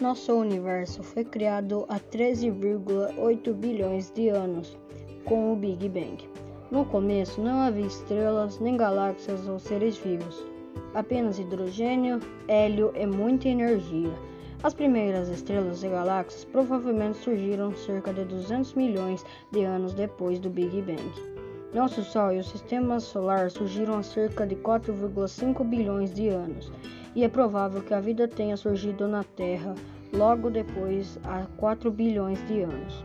Nosso universo foi criado há 13,8 bilhões de anos, com o Big Bang. No começo não havia estrelas, nem galáxias ou seres vivos, apenas hidrogênio, hélio e muita energia. As primeiras estrelas e galáxias provavelmente surgiram cerca de 200 milhões de anos depois do Big Bang. Nosso Sol e o Sistema Solar surgiram há cerca de 4,5 bilhões de anos e é provável que a vida tenha surgido na Terra logo depois há 4 bilhões de anos.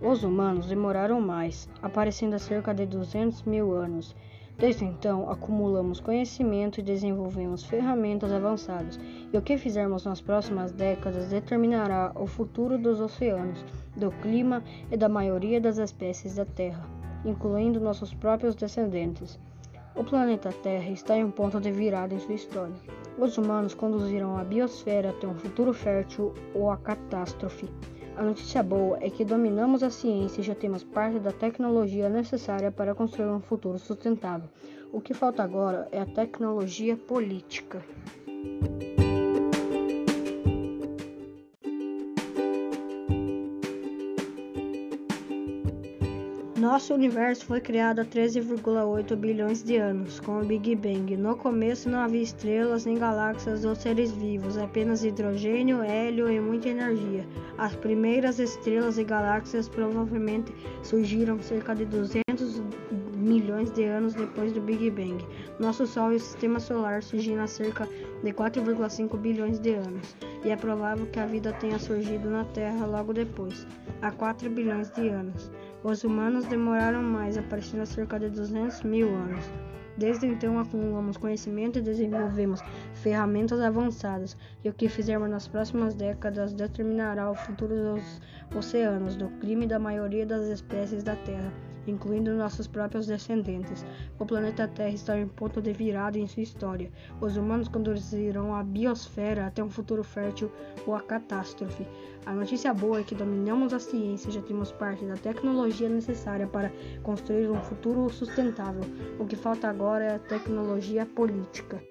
Os humanos demoraram mais, aparecendo há cerca de 200 mil anos. Desde então, acumulamos conhecimento e desenvolvemos ferramentas avançadas, e o que fizermos nas próximas décadas determinará o futuro dos oceanos, do clima e da maioria das espécies da Terra, incluindo nossos próprios descendentes. O planeta Terra está em um ponto de virada em sua história. Os humanos conduziram a biosfera até um futuro fértil ou a catástrofe. A notícia boa é que dominamos a ciência e já temos parte da tecnologia necessária para construir um futuro sustentável. O que falta agora é a tecnologia política. Nosso universo foi criado há 13,8 bilhões de anos, com o Big Bang. No começo não havia estrelas, nem galáxias ou seres vivos, apenas hidrogênio, hélio e muita energia. As primeiras estrelas e galáxias provavelmente surgiram cerca de 200 milhões de anos depois do Big Bang. Nosso Sol e o Sistema Solar surgiram há cerca de 4,5 bilhões de anos, e é provável que a vida tenha surgido na Terra logo depois, há 4 bilhões de anos. Os humanos demoraram mais, aparecendo há cerca de 200 mil anos. Desde então acumulamos conhecimento e desenvolvemos ferramentas avançadas, e o que fizermos nas próximas décadas determinará o futuro dos oceanos, do clima e da maioria das espécies da Terra incluindo nossos próprios descendentes. O planeta Terra está em ponto de virada em sua história. Os humanos conduzirão a biosfera até um futuro fértil ou a catástrofe. A notícia boa é que dominamos a ciência e já temos parte da tecnologia necessária para construir um futuro sustentável. O que falta agora é a tecnologia política.